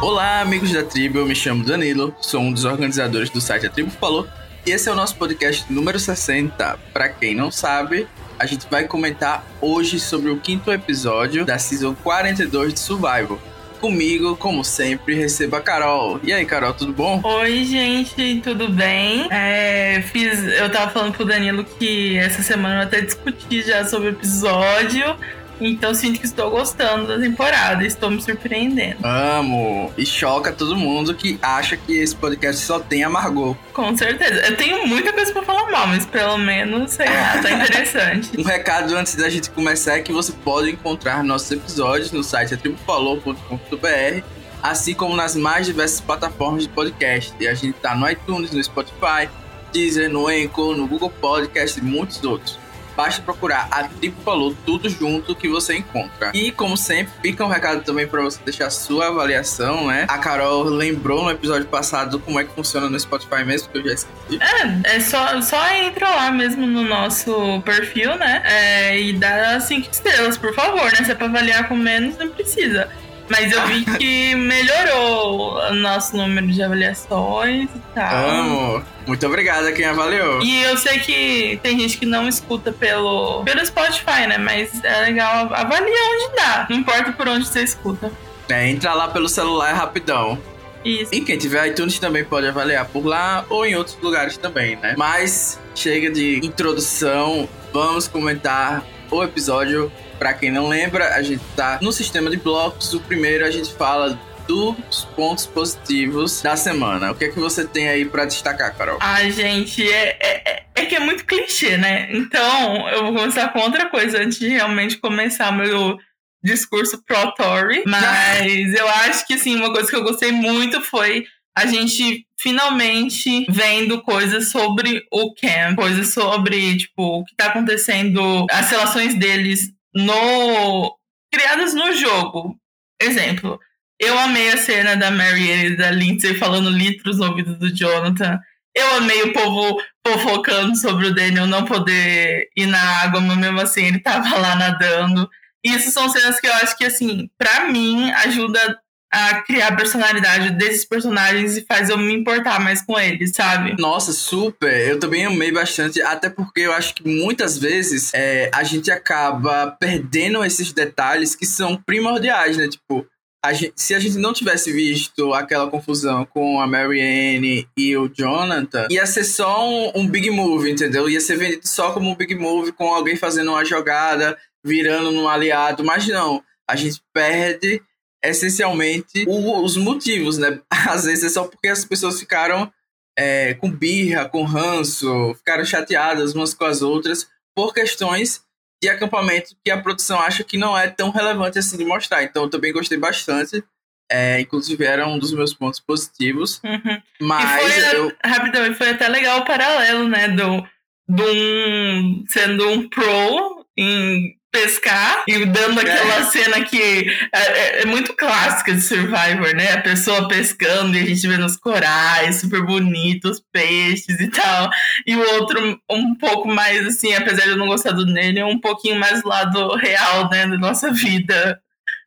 Olá, amigos da tribo, eu me chamo Danilo, sou um dos organizadores do site A Tribo Falou e esse é o nosso podcast número 60. Para quem não sabe, a gente vai comentar hoje sobre o quinto episódio da season 42 de Survival. Comigo, como sempre, recebo a Carol. E aí, Carol, tudo bom? Oi, gente, tudo bem? É, fiz, eu tava falando pro Danilo que essa semana eu até discuti já sobre o episódio. Então sinto que estou gostando da temporada, estou me surpreendendo. Amo! E choca todo mundo que acha que esse podcast só tem amargor. Com certeza. Eu tenho muita coisa pra falar mal, mas pelo menos, sei lá, tá interessante. um recado antes da gente começar é que você pode encontrar nossos episódios no site atribufalou.com.br assim como nas mais diversas plataformas de podcast. E a gente tá no iTunes, no Spotify, Deezer, no Anchor, no Google Podcast e muitos outros. Basta procurar a Tribo Falou tudo junto que você encontra. E como sempre, fica um recado também para você deixar sua avaliação, né? A Carol lembrou no episódio passado como é que funciona no Spotify mesmo, que eu já esqueci. É, é só, só entra lá mesmo no nosso perfil, né? É, e dá cinco estrelas, por favor, né? Se é pra avaliar com menos, não precisa. Mas eu vi que melhorou o nosso número de avaliações e tal. Amo! Muito obrigado a quem avaliou. E eu sei que tem gente que não escuta pelo, pelo Spotify, né? Mas é legal, avalia onde dá. Não importa por onde você escuta. É, entra lá pelo celular rapidão. Isso. E quem tiver iTunes também pode avaliar por lá ou em outros lugares também, né? Mas chega de introdução, vamos comentar o episódio para quem não lembra, a gente tá no sistema de blocos. O primeiro a gente fala dos pontos positivos da semana. O que é que você tem aí para destacar, Carol? Ah, gente, é, é, é, que é muito clichê, né? Então, eu vou começar com outra coisa antes de realmente começar meu discurso pro-Tory. Mas eu acho que, assim, uma coisa que eu gostei muito foi a gente finalmente vendo coisas sobre o Cam, coisas sobre, tipo, o que tá acontecendo, as relações deles no criadas no jogo. Exemplo, eu amei a cena da Mary e da Lindsay falando litros no ouvido do Jonathan. Eu amei o povo fofocando sobre o Daniel não poder ir na água, mas mesmo assim ele tava lá nadando. Isso são cenas que eu acho que, assim, para mim, ajuda a criar a personalidade desses personagens e faz eu me importar mais com eles, sabe? Nossa, super! Eu também amei bastante, até porque eu acho que muitas vezes é, a gente acaba perdendo esses detalhes que são primordiais, né? Tipo, a gente, se a gente não tivesse visto aquela confusão com a Marianne e o Jonathan, ia ser só um, um big move, entendeu? Ia ser vendido só como um big move, com alguém fazendo uma jogada, virando num aliado, mas não. A gente perde essencialmente o, os motivos, né? Às vezes é só porque as pessoas ficaram é, com birra, com ranço, ficaram chateadas umas com as outras por questões de acampamento que a produção acha que não é tão relevante assim de mostrar. Então eu também gostei bastante. É, inclusive era um dos meus pontos positivos. Uhum. Mas e foi, eu... rapidamente, foi até legal o paralelo, né? Do, do um, sendo um pro em pescar e dando aquela é. cena que é, é, é, muito clássica de Survivor, né? A pessoa pescando e a gente vendo os corais super bonitos, peixes e tal. E o outro um pouco mais assim, apesar de eu não gostar do nele, um pouquinho mais do lado real, né, da nossa vida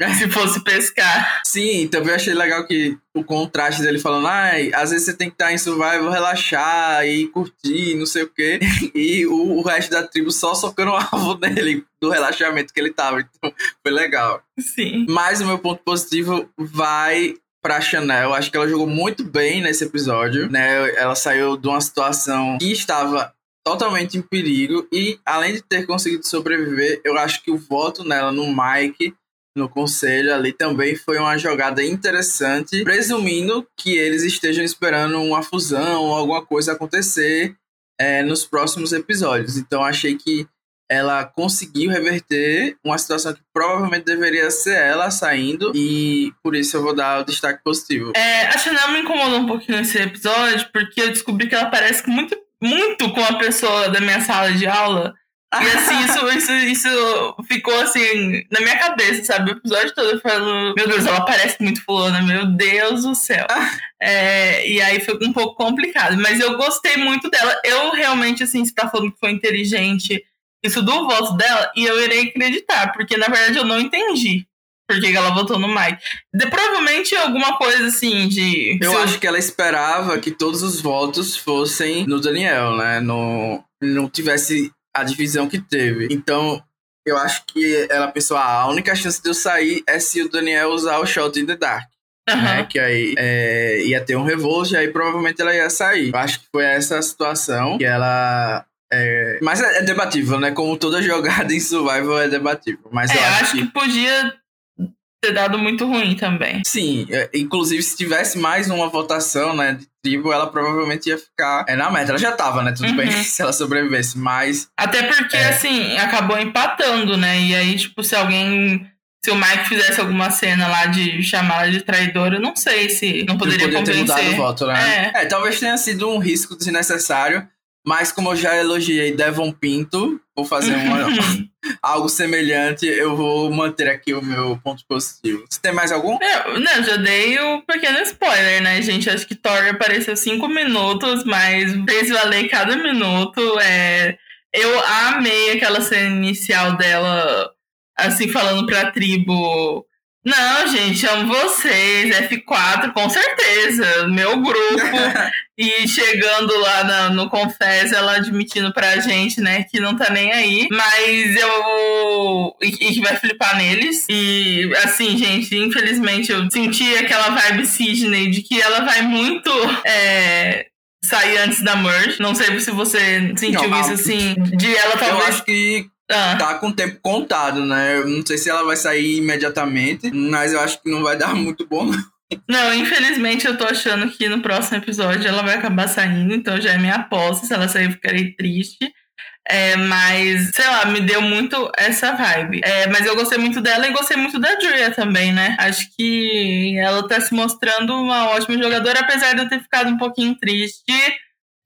se fosse pescar. Sim, também achei legal que o contraste dele falando, ai, às vezes você tem que estar em survival, relaxar e curtir, não sei o quê. E o, o resto da tribo só socando o alvo dele, do relaxamento que ele tava. Então, foi legal. Sim. Mas o meu ponto positivo vai pra Chanel. Acho que ela jogou muito bem nesse episódio, né? Ela saiu de uma situação que estava totalmente em perigo e além de ter conseguido sobreviver, eu acho que o voto nela no Mike no conselho ali também foi uma jogada interessante, presumindo que eles estejam esperando uma fusão ou alguma coisa acontecer é, nos próximos episódios. Então achei que ela conseguiu reverter uma situação que provavelmente deveria ser ela saindo e por isso eu vou dar o destaque positivo. É, a Chanel me incomodou um pouquinho nesse episódio porque eu descobri que ela parece muito, muito com a pessoa da minha sala de aula e assim, isso, isso, isso ficou assim na minha cabeça, sabe? O episódio todo falo, meu Deus, ela parece muito fulana, meu Deus do céu. É, e aí foi um pouco complicado. Mas eu gostei muito dela. Eu realmente, assim, você tá falando que foi inteligente isso do voto dela, e eu irei acreditar, porque na verdade eu não entendi. por que ela votou no Mike. De, provavelmente alguma coisa assim de. Eu acho que ela esperava que todos os votos fossem no Daniel, né? No, não tivesse a divisão que teve. Então, eu acho que ela pensou: ah, a única chance de eu sair é se o Daniel usar o Shot in the Dark. Uhum. Né, que aí é, ia ter um revolt e aí provavelmente ela ia sair. Eu acho que foi essa situação que ela é, mas é, é, debatível, né? Como toda jogada em survival é debatível. Mas é, eu acho, acho que... que... podia ter dado muito ruim também. Sim, é, inclusive se tivesse mais uma votação, né, de tribo, ela provavelmente ia ficar é, na meta. Ela já tava, né? Tudo uhum. bem se ela sobrevivesse, mas. Até porque, é... assim, acabou empatando, né? E aí, tipo, se alguém se o Mike fizesse alguma cena lá de chamá-la de traidora, eu não sei se não poderia, poderia ter mudado o voto, né? É. é. talvez tenha sido um risco desnecessário, mas como eu já elogiei Devon Pinto, vou fazer uma, algo semelhante, eu vou manter aqui o meu ponto positivo. Você tem mais algum? Não, não já dei o pequeno spoiler, né, gente? Acho que Thor apareceu cinco minutos, mas fez valer cada minuto. É... Eu amei aquela cena inicial dela, assim, falando pra tribo não, gente, amo vocês. F4, com certeza. Meu grupo. e chegando lá na, no Confess, ela admitindo pra gente, né, que não tá nem aí. Mas eu. E, e que vai flipar neles. E, assim, gente, infelizmente eu senti aquela vibe Sidney de que ela vai muito. É, sair antes da merge. Não sei se você sentiu não, isso assim. De ela talvez. Eu acho que ah. tá com o tempo contado, né? Eu não sei se ela vai sair imediatamente, mas eu acho que não vai dar muito bom, não. infelizmente eu tô achando que no próximo episódio ela vai acabar saindo, então já é minha aposta. Se ela sair, eu ficarei triste. É, mas, sei lá, me deu muito essa vibe. É, mas eu gostei muito dela e gostei muito da Julia também, né? Acho que ela tá se mostrando uma ótima jogadora, apesar de eu ter ficado um pouquinho triste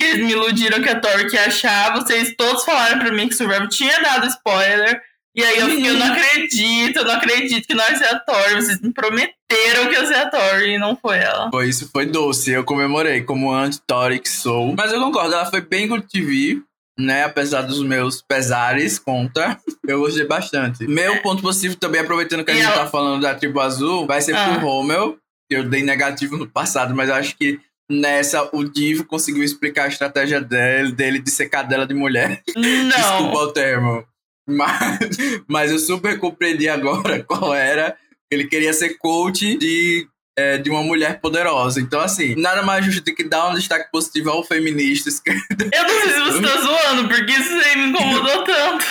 eles me iludiram que a Thor ia achar. Vocês todos falaram pra mim que Survivor tinha dado spoiler. E aí eu fiquei, eu não acredito, eu não acredito que nós é a Thor. Vocês me prometeram que eu seria a Thor e não foi ela. Foi isso, foi doce. Eu comemorei como anti-Thor que sou. Mas eu concordo, ela foi bem good TV. Né, apesar dos meus pesares contra, eu gostei bastante. Meu ponto positivo também, aproveitando que a e gente ela... tá falando da tribo azul, vai ser ah. pro Rommel. Eu dei negativo no passado, mas acho que Nessa, o Divo conseguiu explicar a estratégia dele, dele de ser cadela de mulher. Não. Desculpa o termo. Mas, mas eu super compreendi agora qual era. Ele queria ser coach de, é, de uma mulher poderosa. Então, assim, nada mais justo do que dar um destaque positivo ao feminista. Eu não sei se você tá zoando, porque isso aí me incomodou tanto.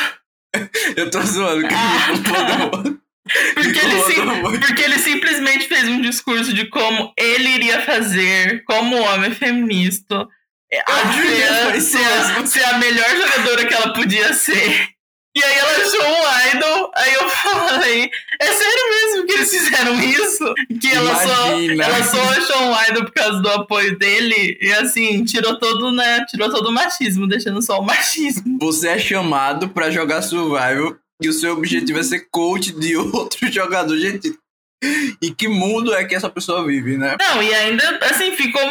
eu tô zoando, que ah, me incomodou. Porque ele, sim, porque ele simplesmente fez um discurso de como ele iria fazer como homem feminista. A Juliana ser, ser a melhor jogadora que ela podia ser. E aí ela achou um idol, aí eu falei, é sério mesmo que eles fizeram isso? Que ela só, ela só achou um idol por causa do apoio dele e assim, tirou todo, né, tirou todo o machismo, deixando só o machismo. Você é chamado para jogar survival e o seu objetivo é ser coach de outro jogador. Gente, e que mundo é que essa pessoa vive, né? Não, e ainda, assim, ficou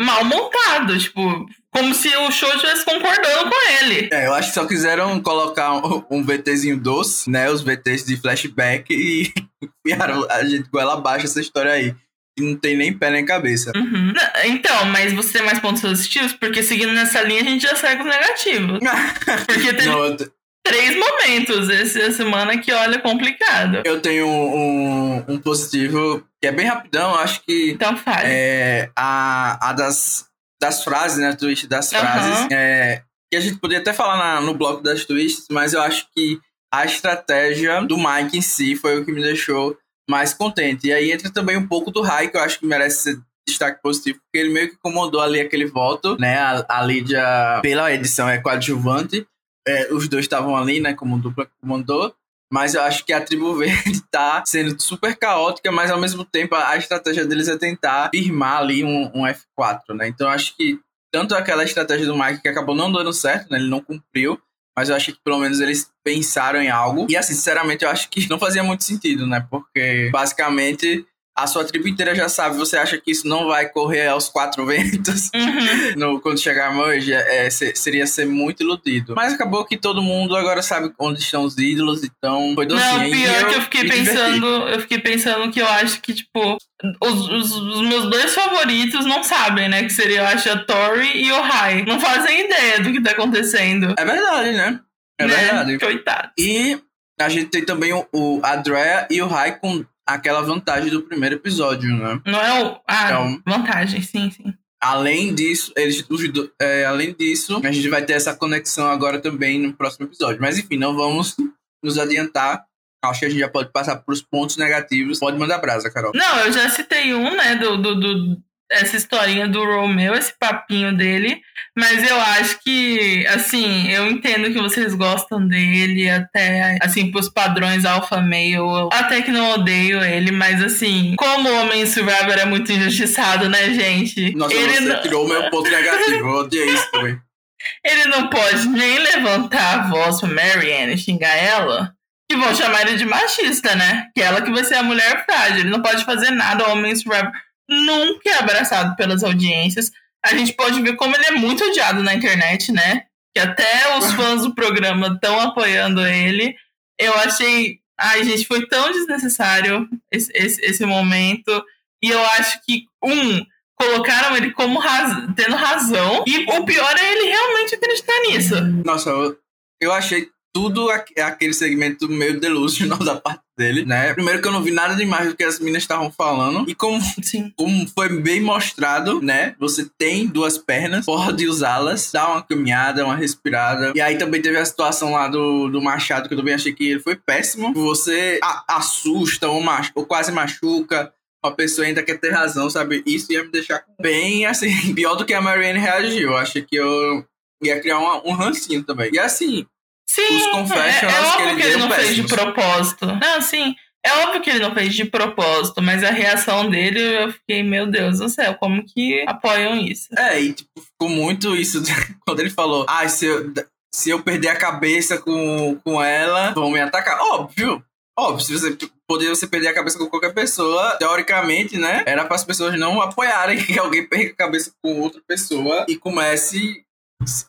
mal montado, tipo, como se o show estivesse concordando com ele. É, eu acho que só quiseram colocar um, um VTzinho doce, né? Os VTs de flashback e enfiaram a gente com ela abaixo essa história aí. E não tem nem pé nem cabeça. Uhum. Então, mas você tem mais pontos positivos? Porque seguindo nessa linha a gente já segue os negativos. Porque teve... Não, três momentos essa semana que, olha, complicado. Eu tenho um, um positivo que é bem rapidão, acho que. Então fale. É, a, a das, das frases, né? Twist das frases. Uhum. É, que a gente poderia até falar na, no bloco das twists, mas eu acho que a estratégia do Mike em si foi o que me deixou mais contente. E aí entra também um pouco do Rai, que eu acho que merece ser destaque positivo, porque ele meio que incomodou ali aquele voto, né? A, a Lídia, pela edição, é coadjuvante é, os dois estavam ali, né, como dupla comandou, mas eu acho que a Tribo Verde tá sendo super caótica, mas ao mesmo tempo a estratégia deles é tentar firmar ali um, um F4, né? Então eu acho que tanto aquela estratégia do Mike que acabou não dando certo, né? Ele não cumpriu, mas eu acho que pelo menos eles pensaram em algo. E assim, sinceramente, eu acho que não fazia muito sentido, né? Porque basicamente a sua tribo inteira já sabe, você acha que isso não vai correr aos quatro ventos Uhum. no, quando chegar a Merge, é, se- seria ser muito iludido. Mas acabou que todo mundo agora sabe onde estão os ídolos, então foi docinho. Não, pior que eu fiquei diverti. pensando, eu fiquei pensando que eu acho que, tipo, os, os, os meus dois favoritos não sabem, né? Que seria, eu acho, a Tori e o Rai. Não fazem ideia do que tá acontecendo. É verdade, né? É né? verdade. Coitado. E a gente tem também o, o Andrea e o Rai com aquela vantagem do primeiro episódio, né? Não é o. Ah, Então- vantagem, sim, sim. Além disso, eles, os é, além disso, a gente vai ter essa conexão agora também no próximo episódio. Mas enfim, não vamos nos adiantar. Acho que a gente já pode passar para os pontos negativos. Pode mandar brasa, Carol. Não, eu já citei um, né, do, do, do- essa historinha do Romeo, esse papinho dele, mas eu acho que, assim, eu entendo que vocês gostam dele, até, assim, pros padrões alfa male, eu até que não odeio ele, mas, assim, como o Homem Survivor é muito injustiçado, né, gente? Nossa, ele, você não, tirou o meu ponto negativo. Eu odiei isso também. ele não pode nem levantar a voz pra Marianne e xingar ela. Que vão chamar ele de machista, né? Que ela que vai ser a mulher frágil. Ele não pode fazer nada. O Homem Survivor nunca é abraçado pelas audiências. A gente pode ver como ele é muito odiado na internet, né? Que até os fãs do programa estão apoiando ele. Eu achei. Ai, gente, foi tão desnecessário esse, esse, esse momento. E eu acho que, um, colocaram ele como raz... tendo razão. E o pior é ele realmente acreditar nisso. Nossa, eu, eu achei tudo aqu- aquele segmento meio delusional da parte dele, né? Primeiro que eu não vi nada demais do que as meninas estavam falando. E como, como foi bem mostrado, né? Você tem duas pernas, pode usá-las, dá uma caminhada, uma respirada. E aí também teve a situação lá do, do Machado, que eu também achei que ele foi péssimo. Você a- assusta ou, machu ou quase machuca. Uma pessoa ainda quer ter razão, sabe? Isso ia me deixar bem, assim, pior do que a Marianne reagiu. Eu achei que eu ia criar uma- um rancinho também. E assim, Sim, Os confessionals é, é que óbvio ele que ele não fez de propósito. Não, sim, é óbvio que ele não fez de propósito, mas a reação dele, eu fiquei, meu Deus do céu, como que apoiam isso? É, e tipo, ficou muito isso quando ele falou: Ah, se eu, se eu perder a cabeça com, com ela, vão me atacar. Óbvio. Óbvio, se você poder você perder a cabeça com qualquer pessoa, teoricamente, né? Era para as pessoas não apoiarem que alguém perca a cabeça com outra pessoa e comece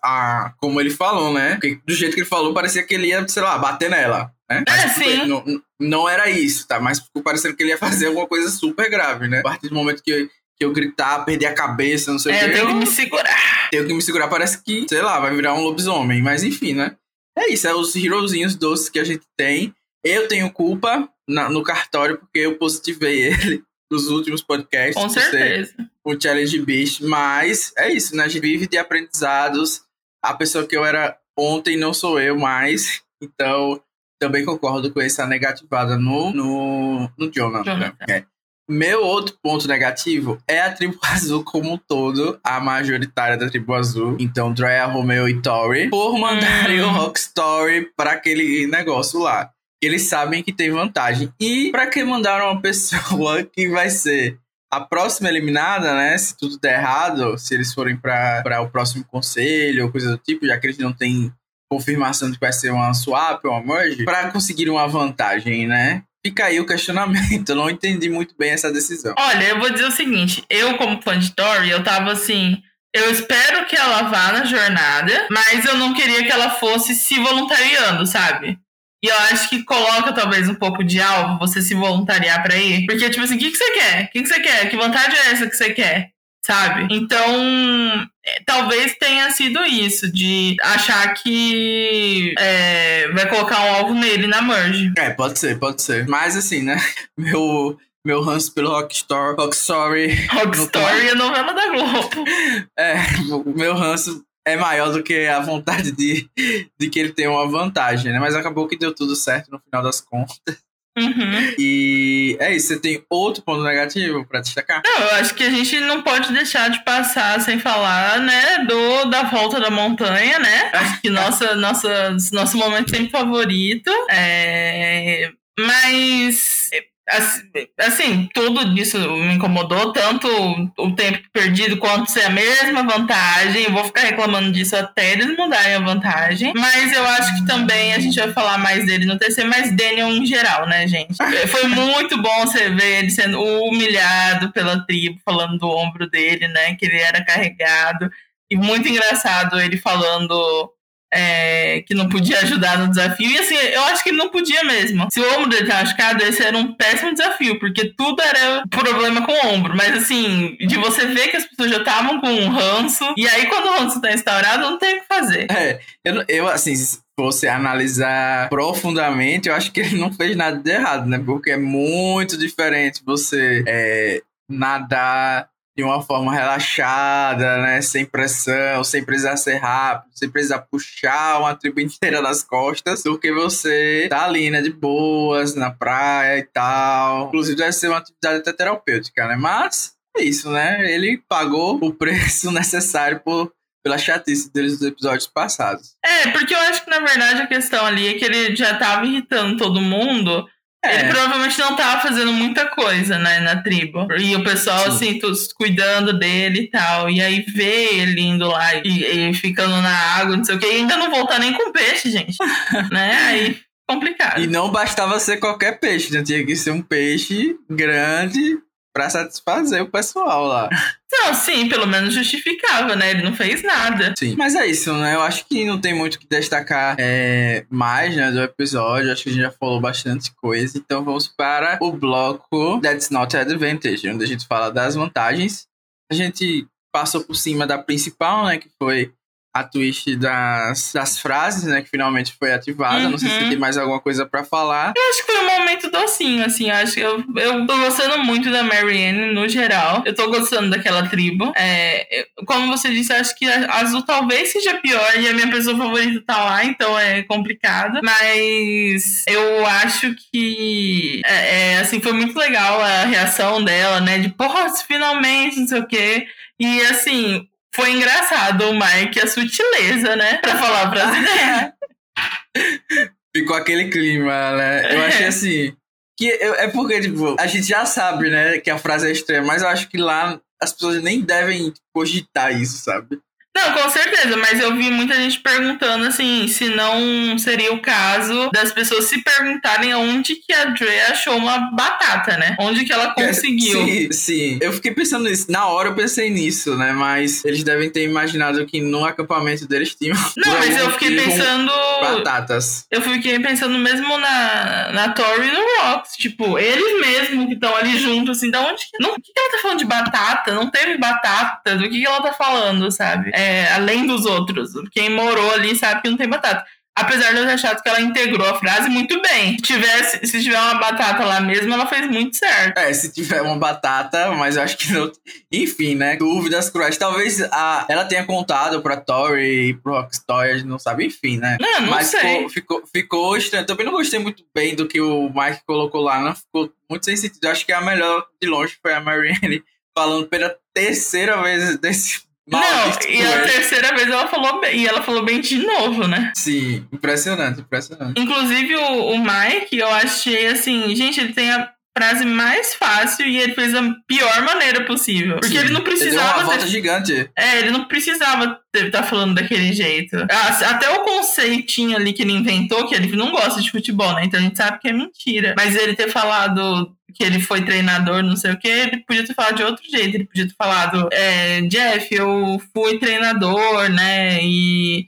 a. Como ele falou, né? Porque do jeito que ele falou, parecia que ele ia, sei lá, bater nela. Né? É, tudo sim. bem, Não, não era isso, tá? Mas ficou parecendo que ele ia fazer alguma coisa super grave, né? A partir do momento que, que eu gritar, perder a cabeça, não sei o É, que. eu tenho que eu- me segurar. tenho que me segurar, parece que, sei lá, vai virar um lobisomem. Mas enfim, né? É isso, é os herozinhos doces que a gente tem. Eu tenho culpa na- no cartório porque eu positivei ele nos últimos podcasts. Com ser certeza. O Challenge Beast. Mas é isso, né? A gente vive de aprendizados. A pessoa que eu era ontem não sou eu mais. Então, também concordo com essa negativada no, no, no Jonathan. É. Meu outro ponto negativo é a tribo azul como um todo, a majoritária da tribo azul. Então, Drea, Romeo e Tori, por mandarem Hum. o Rock Story para aquele negócio lá. Eles sabem que tem vantagem. E para que mandaram uma pessoa que vai ser a próxima eliminada, né? Se tudo der errado, se eles forem para o próximo conselho ou coisa do tipo, já que eles não têm confirmação de que vai ser uma swap ou uma merge, para conseguir uma vantagem, né? Fica aí o questionamento. Eu não entendi muito bem essa decisão. Olha, eu vou dizer o seguinte: eu, como fã de Tori, eu tava assim. Eu espero que ela vá na jornada, mas eu não queria que ela fosse se voluntariando, sabe? E eu acho que coloca talvez um pouco de alvo você se voluntariar pra ir. Porque, tipo assim, o que, que você quer? O que, que você quer? Que vontade é essa que você quer? Sabe? Então, é, talvez tenha sido isso, de achar que é, vai colocar um alvo nele na merge. É, pode ser, pode ser. Mas assim, né? Meu, meu ranço pelo Rockstar, Rockstory, Rock Story é novela da Globo. é, o meu ranço é maior do que a vontade de, de que ele tenha uma vantagem, né? Mas acabou que deu tudo certo no final das contas. Uhum. E é isso, você tem outro ponto negativo pra destacar? Não, eu acho que a gente não pode deixar de passar sem falar, né, do da volta da montanha, né? Acho que nossa, nossa, nosso momento sempre favorito. É... Mas Assim, tudo isso me incomodou, tanto o tempo perdido quanto ser a mesma vantagem. Eu vou ficar reclamando disso até eles mudarem a vantagem. Mas eu acho que também a gente vai falar mais dele no TC, mas Daniel em geral, né, gente? Foi muito bom você ver ele sendo humilhado pela tribo, falando do ombro dele, né? Que ele era carregado. E muito engraçado ele falando é, que não podia ajudar no desafio. E assim, eu acho que ele não podia mesmo. Se o ombro dele tá machucado, esse era um péssimo desafio, porque tudo era problema com o ombro. Mas assim, de você ver que as pessoas já estavam com um ranço, e aí quando o ranço tá instaurado, não tem o que fazer. É, eu, eu assim, você analisar profundamente, eu acho que ele não fez nada de errado, né? Porque é muito diferente você é, nadar de uma forma relaxada, né? Sem pressão, sem precisar ser rápido, sem precisar puxar uma tribo inteira nas costas, do que você tá ali, né? De boas, na praia e tal. Inclusive, deve ser uma atividade até terapêutica, né? Mas é isso, né? Ele pagou o preço necessário por pela chatice deles dos episódios passados. É, porque eu acho que na verdade a questão ali é que ele já tava irritando todo mundo é. Ele provavelmente não tava fazendo muita coisa, né, na tribo. E o pessoal, Sim. assim, todos cuidando dele e tal. E aí vê ele indo lá e, e ficando na água, não sei o que, e ainda não voltar nem com peixe, gente. né? Aí complicado. E não bastava ser qualquer peixe, né? Tinha que ser um peixe grande, para satisfazer o pessoal lá. Não, sim, pelo menos justificava, né? Ele não fez nada. Sim. Mas é isso, né? Eu acho que não tem muito que destacar é, mais, né, do episódio. Acho que a gente já falou bastante coisa. Então vamos para o bloco That's Not Advantage, onde a gente fala das vantagens. A gente passou por cima da principal, né? Que foi a twist das, das frases, né? Que finalmente foi ativada. Uhum. Não sei se uhum. tem mais alguma coisa para falar. Eu acho que foi um momento docinho, assim. Acho que eu, eu tô gostando muito da Marianne no geral. Eu tô gostando daquela tribo. É, como você disse, acho que a Azul talvez seja pior e a minha pessoa favorita tá lá, então é complicado. Mas eu acho que, é, é assim, foi muito legal a reação dela, né? De, porra, finalmente, não sei o quê. E assim, foi engraçado o Mike, a sutileza, né? Pra falar brasileiro. Ficou aquele clima, né? Eu é. achei assim. Que é porque, tipo, a gente já sabe, né, que a frase é estranha, mas eu acho que lá as pessoas nem devem cogitar isso, sabe? Não, com certeza, mas eu vi muita gente perguntando assim, se não seria o caso das pessoas se perguntarem onde que a Dre achou uma batata, né? Onde que ela conseguiu. Sim, sim. Eu fiquei pensando nisso. Na hora eu pensei nisso, né? Mas eles devem ter imaginado que no acampamento deles tinham. Não, mas eu fiquei pensando. Batatas. Eu fiquei pensando mesmo na, na Tori e no Rox. Tipo, eles mesmos que estão ali juntos, assim, da onde que. Não, o que, que ela tá falando de batata? Não teve batata? Do que, que ela tá falando, sabe? É, é, além dos outros. Quem morou ali sabe que não tem batata. Apesar de eu ter achado que ela integrou a frase muito bem. Se, tivesse, se tiver uma batata lá mesmo, ela fez muito certo. É, se tiver uma batata, mas eu acho que não. Enfim, né? Dúvidas cruéis. Talvez a, ela tenha contado pra Tori e pro gente não sabe, enfim, né? Não, não mas sei. Ficou, ficou, ficou estranho. Também não gostei muito bem do que o Mike colocou lá, não ficou muito sem sentido. Eu acho que a melhor de longe foi a Marianne falando pela terceira vez desse não, e a terceira vez ela falou bem, e ela falou bem de novo, né? Sim, impressionante, impressionante. Inclusive o, o Mike, eu achei assim, gente, ele tem a frase mais fácil e ele fez da pior maneira possível. Porque Sim, ele não precisava. Ele uma volta ter... gigante. É, ele não precisava estar tá falando daquele jeito. Até o conceitinho ali que ele inventou, que ele não gosta de futebol, né? Então a gente sabe que é mentira. Mas ele ter falado que ele foi treinador, não sei o que, ele podia ter falado de outro jeito. Ele podia ter falado, é, Jeff, eu fui treinador, né? E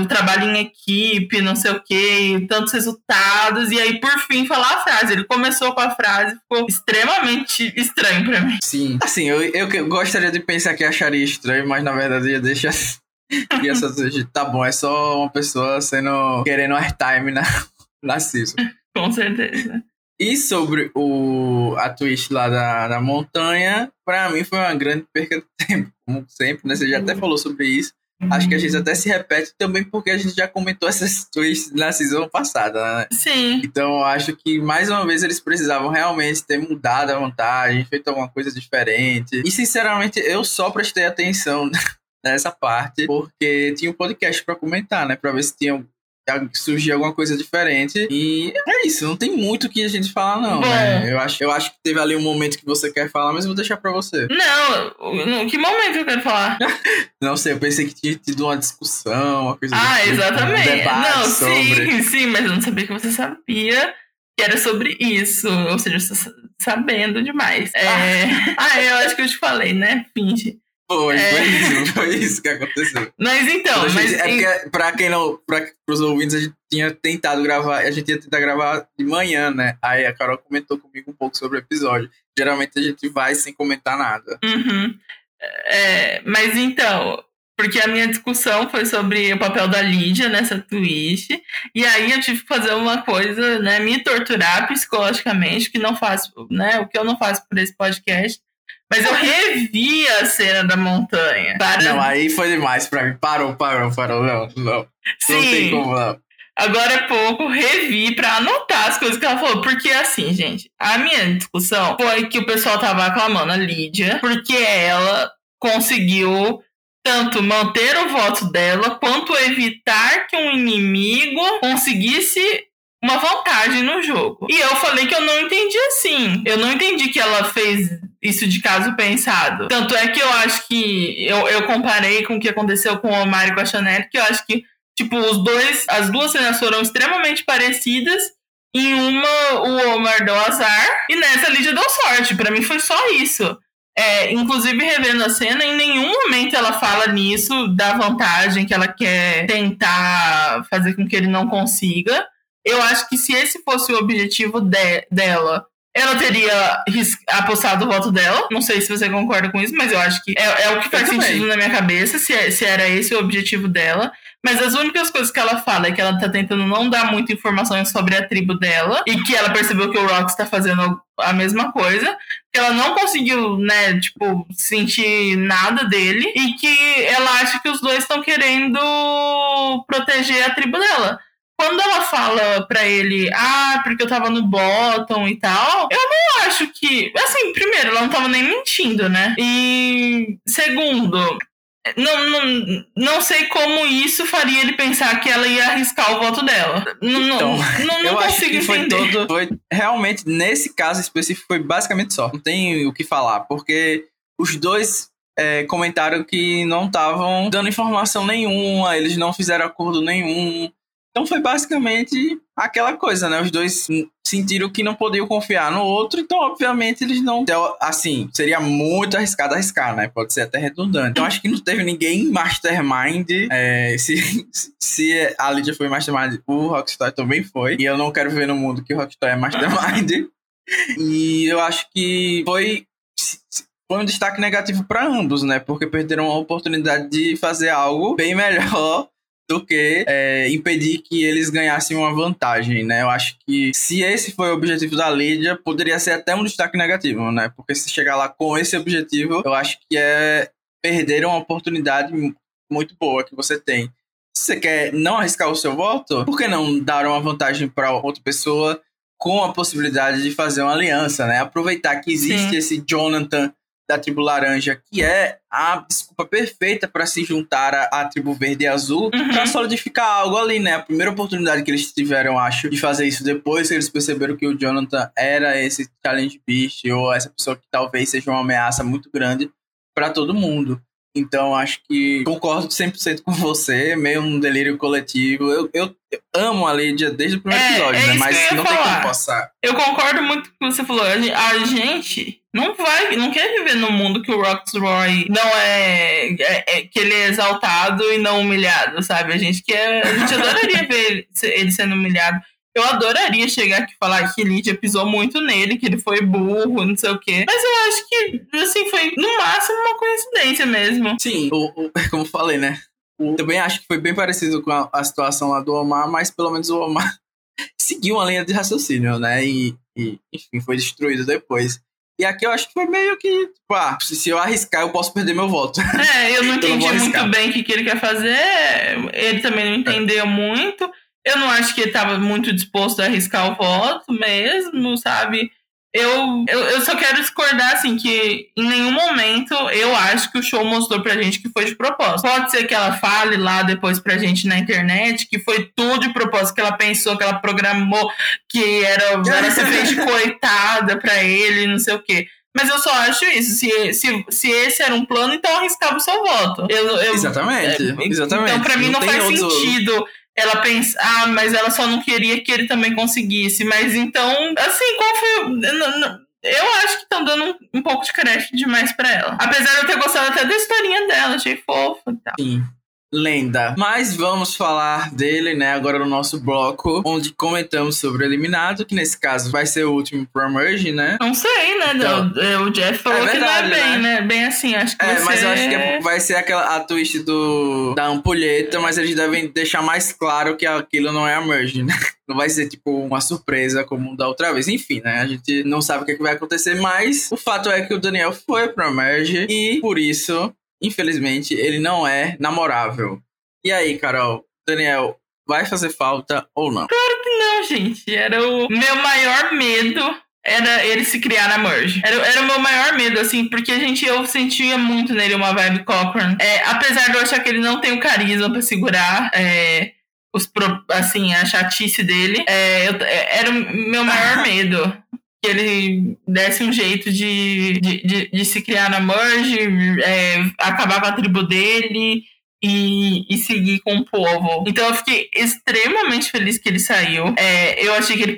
o trabalho em equipe, não sei o que, tantos resultados, e aí por fim falar a frase. Ele começou com a frase, ficou extremamente estranho pra mim. Sim, assim, eu, eu gostaria de pensar que acharia estranho, mas na verdade ia deixar. só dizer, tá bom, é só uma pessoa sendo. querendo airtime na, na season. com certeza. E sobre o, a twist lá da, da montanha, para mim foi uma grande perca de tempo, como sempre, né? Você já até falou sobre isso. Acho que a gente até se repete também porque a gente já comentou essas twists na season passada, né? Sim. Então acho que mais uma vez eles precisavam realmente ter mudado a vantagem, feito alguma coisa diferente. E sinceramente eu só prestei atenção nessa parte porque tinha um podcast para comentar, né? Para ver se tinha surgir alguma coisa diferente. E é isso, não tem muito o que a gente falar, não. Né? Eu, acho, eu acho que teve ali um momento que você quer falar, mas eu vou deixar pra você. Não, que momento eu quero falar? não sei, eu pensei que tinha tido uma discussão, uma coisa Ah, tipo, exatamente. Um não, sobre... sim, sim, mas eu não sabia que você sabia que era sobre isso. Ou seja, você tá sabendo demais. É... Ah. ah, eu acho que eu te falei, né? Finge. Foi, é... foi isso, foi isso que aconteceu. Mas então, gente, mas... É porque, pra quem não, para os ouvintes, a gente tinha tentado gravar, a gente ia tentar gravar de manhã, né? Aí a Carol comentou comigo um pouco sobre o episódio. Geralmente a gente vai sem comentar nada. Uhum. É, mas então, porque a minha discussão foi sobre o papel da Lídia nessa twist. E aí eu tive que fazer uma coisa, né? Me torturar psicologicamente, que não faço, né? O que eu não faço por esse podcast. Mas eu revi a cena da montanha. Para... Não, aí foi demais pra mim. Parou, parou, parou. Não, não. Sim. Não tem como, não. Agora há pouco revi para anotar as coisas que ela falou. Porque assim, gente, a minha discussão foi que o pessoal tava aclamando a Lídia, porque ela conseguiu tanto manter o voto dela quanto evitar que um inimigo conseguisse uma vantagem no jogo. E eu falei que eu não entendi assim. Eu não entendi que ela fez isso de caso pensado. Tanto é que eu acho que eu, eu comparei com o que aconteceu com o Omar e com a Chanel, que eu acho que tipo os dois, as duas cenas foram extremamente parecidas. Em uma, o Omar deu azar, e nessa Lídia deu sorte. Para mim foi só isso. É, inclusive, revendo a cena, em nenhum momento ela fala nisso, da vantagem que ela quer tentar fazer com que ele não consiga. Eu acho que se esse fosse o objetivo de, dela, ela teria apostado o voto dela. Não sei se você concorda com isso, mas eu acho que é, é o que faz sentido na minha cabeça, se, é, se era esse o objetivo dela. Mas as únicas coisas que ela fala é que ela tá tentando não dar muita informação sobre a tribo dela e que ela percebeu que o Rox tá fazendo a mesma coisa, que ela não conseguiu, né, tipo, sentir nada dele e que ela acha que os dois estão querendo proteger a tribo dela. Quando ela fala pra ele, ah, porque eu tava no bottom e tal, eu não acho que. Assim, primeiro, ela não tava nem mentindo, né? E segundo, não, não, não sei como isso faria ele pensar que ela ia arriscar o voto dela. Não, então, não, não, eu acho que foi todo. Foi, realmente, nesse caso específico, foi basicamente só. Não tem o que falar, porque os dois é, comentaram que não estavam dando informação nenhuma, eles não fizeram acordo nenhum. Então foi basicamente aquela coisa, né? Os dois sentiram que não podiam confiar no outro, então obviamente eles não. Então, assim, seria muito arriscado arriscar, né? Pode ser até redundante. Então acho que não teve ninguém mastermind. É, se, se a Lydia foi mastermind, o Rockstar também foi. E eu não quero ver no mundo que o Rockstar é mastermind. e eu acho que foi foi um destaque negativo para ambos, né? Porque perderam a oportunidade de fazer algo bem melhor do que é, impedir que eles ganhassem uma vantagem, né? Eu acho que se esse foi o objetivo da Lídia, poderia ser até um destaque negativo, né? Porque se chegar lá com esse objetivo, eu acho que é perder uma oportunidade muito boa que você tem. Se você quer não arriscar o seu voto, por que não dar uma vantagem para outra pessoa com a possibilidade de fazer uma aliança, né? Aproveitar que existe Sim. esse Jonathan da tribo laranja, que é a desculpa perfeita para se juntar à, à, tribo verde e azul, uhum. para solidificar algo ali, né? A primeira oportunidade que eles tiveram, acho, de fazer isso depois que eles perceberam que o Jonathan era esse challenge beast ou essa pessoa que talvez seja uma ameaça muito grande para todo mundo. Então, acho que concordo 100% com você, meio um delírio coletivo. Eu, eu, eu amo a Lídia desde o primeiro é, episódio, é né? Mas não falar. tem como passar. Eu concordo muito com o que você falou. A gente não vai, não quer viver no mundo que o Roy não é, é, é, que ele é exaltado e não humilhado, sabe? A gente quer, a gente adoraria ver ele sendo humilhado. Eu adoraria chegar aqui e falar que Lídia pisou muito nele, que ele foi burro, não sei o quê. Mas eu acho que, assim, foi no máximo uma coincidência mesmo. Sim, o, o, como eu falei, né? O, também acho que foi bem parecido com a, a, situação lá do Omar, mas pelo menos o Omar seguiu uma linha de raciocínio, né? E, e, enfim, foi destruído depois. E aqui eu acho que foi meio que, tipo, ah, se eu arriscar, eu posso perder meu voto. É, eu não entendi eu não muito bem o que, que ele quer fazer. Ele também não entendeu é. muito. Eu não acho que ele estava muito disposto a arriscar o voto mesmo, sabe? Eu, eu, eu só quero discordar, assim, que em nenhum momento eu acho que o show mostrou pra gente que foi de propósito. Pode ser que ela fale lá depois pra gente na internet que foi tudo de propósito, que ela pensou, que ela programou, que era, era ser de coitada pra ele, não sei o quê. Mas eu só acho isso. Se, se, se esse era um plano, então arriscava o seu voto. Eu, eu, exatamente, é, exatamente. Então, pra mim, não, não faz outro... sentido ela pensa, ah, mas ela só não queria que ele também conseguisse. Mas então, assim, qual foi. Eu acho que estão dando um, pouco de crédito demais para ela. Apesar de eu ter gostado até da historinha dela, achei fofa e tal. Sim lenda. Mas vamos falar dele, né, agora no nosso bloco, onde comentamos sobre o eliminado, que nesse caso vai ser o último pro Merge, né? Não sei, né? Então, o Jeff falou é verdade, que não é bem, né? né? Bem assim, acho que É, mas eu acho que vai ser aquela a twist do da ampulheta, mas eles devem deixar mais claro que aquilo não é a Merge, né? Não vai ser, tipo, uma surpresa como da outra vez. Enfim, né? A gente não sabe o que, é que vai acontecer, mas o fato é que o Daniel foi pro Merge e, por isso, infelizmente, ele não é namorável. E aí, Carol, Daniel, vai fazer falta ou não? Claro que não, gente. Era o meu maior medo. Era ele se criar na Merge. Era, era o meu maior medo, assim, porque a gente, eu sentia muito nele uma vibe Cochrane. É, apesar de eu achar que ele não tem o carisma para segurar é, os, assim, a chatice dele, é, eu, é, era o meu maior medo que ele desse um jeito de, de, de, de se criar na Merge, é, acabar com a tribo dele e, e, seguir com o povo. Então eu fiquei extremamente feliz que ele saiu. É, eu achei que ele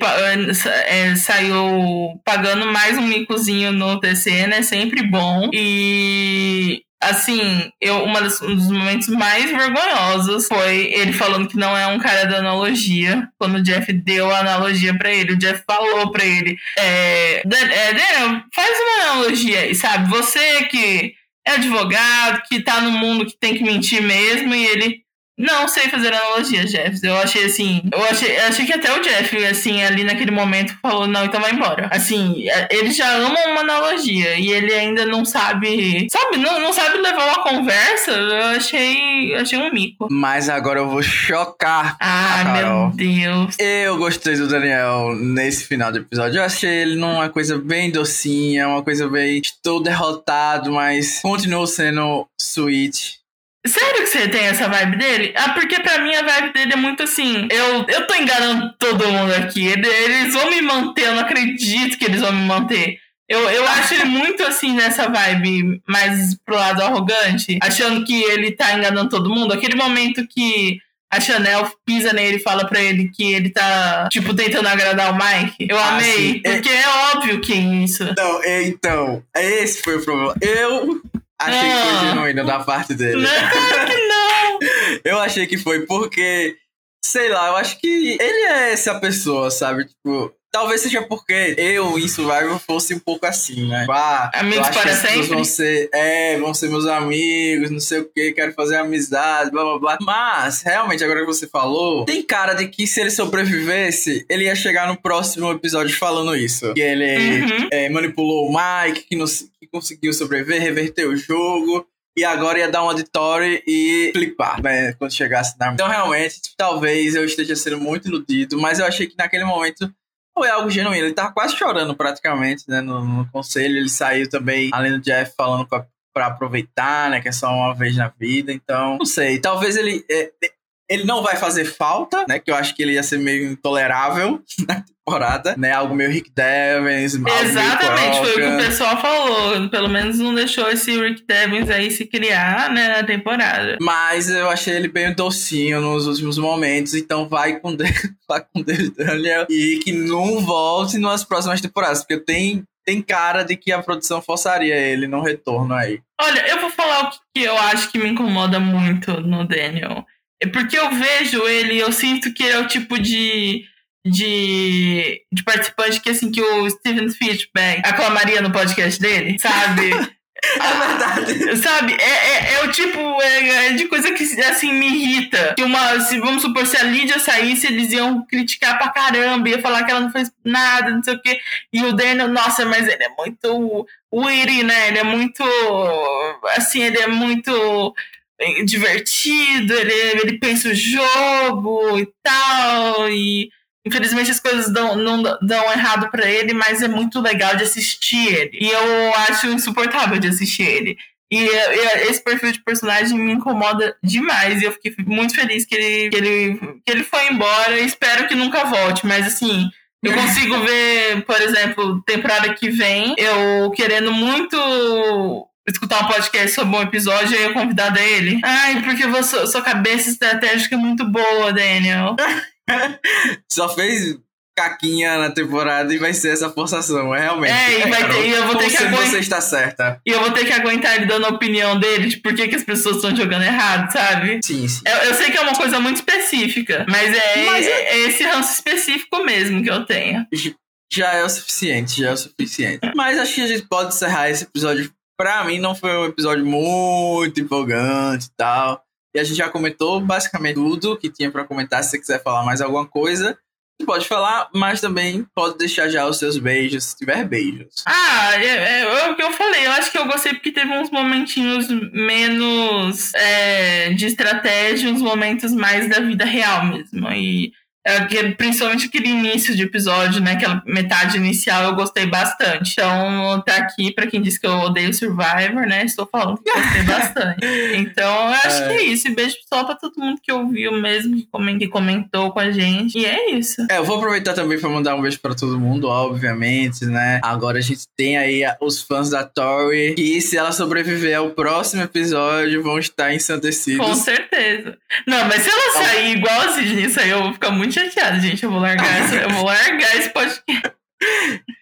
é, saiu pagando mais um micozinho no TC, né? Sempre bom. E assim, eu, uma das, um dos momentos mais vergonhosos foi ele falando que não é um cara da analogia. Quando o Jeff deu a analogia para ele, o Jeff falou para ele: é, é, Daniel, faz uma analogia aí, sabe? Você que é advogado, que tá no mundo que tem que mentir mesmo, e ele não sei fazer analogia, Jeff. Eu achei assim. Eu achei, eu achei que até o Jeff, assim, ali naquele momento, falou: não, então vai embora. Assim, é, ele já ama uma analogia e ele ainda não sabe. Sabe, não, não sabe levar uma conversa. Eu achei, achei um mico. Mas agora eu vou chocar. Ah, meu Deus. Eu gostei do Daniel nesse final do episódio. Eu achei ele numa coisa bem docinha, uma coisa bem. Estou derrotado, mas continuo sendo sweet Sério que você tem essa vibe dele? Ah, porque pra mim a vibe dele é muito assim. Eu, eu tô enganando todo mundo aqui. Eles vão me manter, eu não acredito que eles vão me manter. Eu, eu acho ele muito assim nessa vibe mais pro lado arrogante, achando que ele tá enganando todo mundo. Aquele momento que a Chanel pisa nele e fala pra ele que ele tá, tipo, tentando agradar o Mike. Eu ah, amei, sim. porque é... é óbvio que é isso. Não, é, então, esse foi o problema. Eu Achei que foi ah. genuíno da parte dele. Não, claro que não! eu achei que foi porque, sei lá, eu acho que ele é essa pessoa, sabe? Tipo, Talvez seja porque eu em Survival fosse um pouco assim, né? Tipo, ah, amigos para sempre? Vão ser, é, vão ser meus amigos, não sei o que, quero fazer amizade, blá blá blá. Mas, realmente, agora que você falou, tem cara de que se ele sobrevivesse, ele ia chegar no próximo episódio falando isso. Que ele uhum. é, manipulou o Mike, que, não, que conseguiu sobreviver, reverter o jogo e agora ia dar um auditório e flipar, né? Quando chegasse na. Então, realmente, talvez eu esteja sendo muito iludido, mas eu achei que naquele momento foi algo genuíno. Ele tava quase chorando praticamente, né? No, no conselho. Ele saiu também, além do Jeff, falando pra, pra, aproveitar, né? Que é só uma vez na vida. Então, não sei. Talvez ele. É, ele não vai fazer falta, né? Que eu acho que ele ia ser meio intolerável na temporada, né? Algo meio Rick Devens. Exatamente, foi o que o pessoal falou. Pelo menos não deixou esse Rick Devens aí se criar, né, na temporada. Mas eu achei ele bem docinho nos últimos momentos, então vai com Deus, vai com Deus, Daniel. E que não volte nas próximas temporadas, porque tem tem cara de que a produção forçaria ele no retorno aí. Olha, eu vou falar o que eu acho que me incomoda muito no Daniel. É porque eu vejo ele, eu sinto que ele é o tipo de, de, de participante que, assim, que o Steven Fishback aclamaria no podcast dele, sabe? É verdade. Sabe? É, é, é o tipo é, é, de coisa que assim me irrita. Que uma, se, vamos supor, se a Lídia saísse, eles iam criticar pra caramba, ia falar que ela não fez nada, não sei o quê. E o Daniel, nossa, mas ele é muito witty, né? Ele é muito. Assim, ele é muito divertido, ele, ele pensa o jogo e tal, e, Infelizmente as coisas dão, não dão errado para ele, mas é muito legal de assistir ele. E eu acho insuportável de assistir ele. E, e, esse perfil de personagem me incomoda demais. E eu fiquei muito feliz que ele, que ele, que ele foi embora. Espero que nunca volte. Mas assim, eu consigo ver, por exemplo, temporada que vem, eu querendo muito escutar um podcast sobre um episódio e eu convidar ele. Ai, porque você, sua cabeça estratégica é muito boa, Daniel. Só fez caquinha na temporada e vai ser essa forçação, é realmente. É, e vai ter, e eu vou ter que aguentar. você está certa. E eu vou ter que aguentar ele dando a opinião dele de por que, que as pessoas estão jogando errado, sabe? Sim, sim. Eu, eu, sei que é uma coisa muito específica, mas é, mas é... é esse ranço específico mesmo que eu tenho. Já é o suficiente, já é o suficiente. Mas acho que a gente pode encerrar esse episódio. Pra mim, não foi um episódio muito empolgante e tal. E a gente já comentou basicamente tudo que tinha para comentar. Se você quiser falar mais alguma coisa, pode falar, mas também pode deixar já os seus beijos, se tiver beijos. Ah, é, é, é, o que eu falei. Eu acho que eu gostei porque teve uns momentinhos menos é, de estratégia, uns momentos mais da vida real mesmo. E principalmente aquele início de episódio, né? Aquela metade inicial eu gostei bastante. Então, tá aqui, pra quem disse que eu odeio Survivor, né? Estou falando que gostei bastante. Então, eu acho é. que é isso. E beijo só pra todo mundo que ouviu mesmo, que comentou com a gente. E é isso. É, eu vou aproveitar também pra mandar um beijo pra todo mundo, obviamente, né? Agora a gente tem aí os fãs da Tori, que se ela sobreviver ao próximo episódio, vão estar ensandecidos. Com certeza. Não, mas se ela sair igual a Sidney saiu, eu vou ficar muito chateada, gente. Eu vou largar, essa, eu vou largar esse podcast.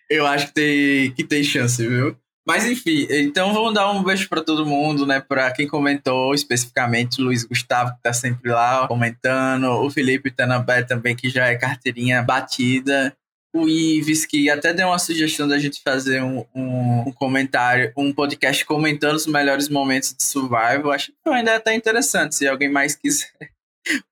Eu acho que tem, que tem chance, viu? Mas enfim, então vamos dar um beijo para todo mundo, né? Para quem comentou especificamente, Luiz Gustavo, que tá sempre lá comentando, o Felipe Tanabé também, que já é carteirinha batida, o Ives, que até deu uma sugestão da gente fazer um, um, um comentário, um podcast comentando os melhores momentos de Survival. Acho que ainda tá interessante, se alguém mais quiser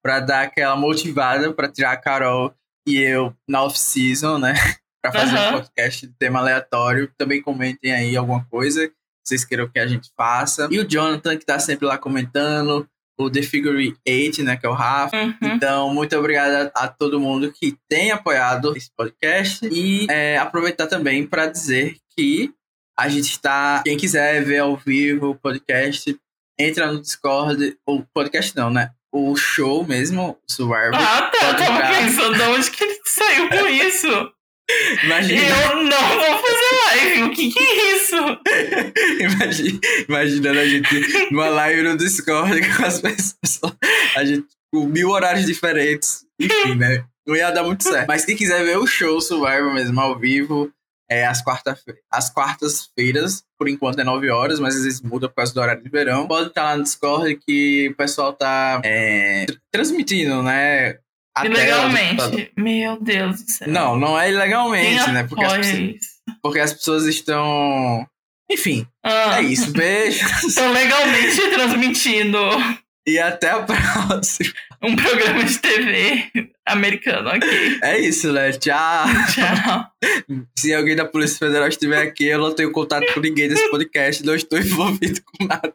para dar aquela motivada para tirar a Carol e eu na off-season, né? para fazer uhum. um podcast de tema aleatório. Também comentem aí alguma coisa que vocês queiram que a gente faça. E o Jonathan, que tá sempre lá comentando. O The Figure 8, né? Que é o Rafa. Uhum. Então, muito obrigado a, a, todo mundo que tem apoiado esse podcast. E é, aproveitar também para dizer que a gente está. Quem quiser ver ao vivo o podcast, entra no Discord. O podcast não, né? O show mesmo, Survivor. Ah, tá. Eu tava pensando de onde que ele saiu com isso. Imagina. Eu não vou fazer live. O que, que é isso? imagina, imaginando a gente numa live no Discord com as pessoas. A gente com mil horários diferentes. Enfim, né? Não ia dar muito certo. Mas quem quiser ver o show Survivor mesmo ao vivo, é às, quarta às quartas-feiras, por enquanto é 9 horas, mas às vezes muda por causa do horário de verão. Pode estar lá no Discord que o pessoal tá é, transmitindo, né? Ilegalmente. Meu Deus do céu. Não, não é ilegalmente, né? Porque as, pessoas, porque as pessoas estão. Enfim, ah. é isso. Beijo. Estão legalmente transmitindo. E até a próxima. Um programa de TV americano aqui. É isso, né? Tchau. Tchau. Se alguém da Polícia Federal estiver aqui, eu não tenho contato com ninguém desse podcast, não estou envolvido com nada.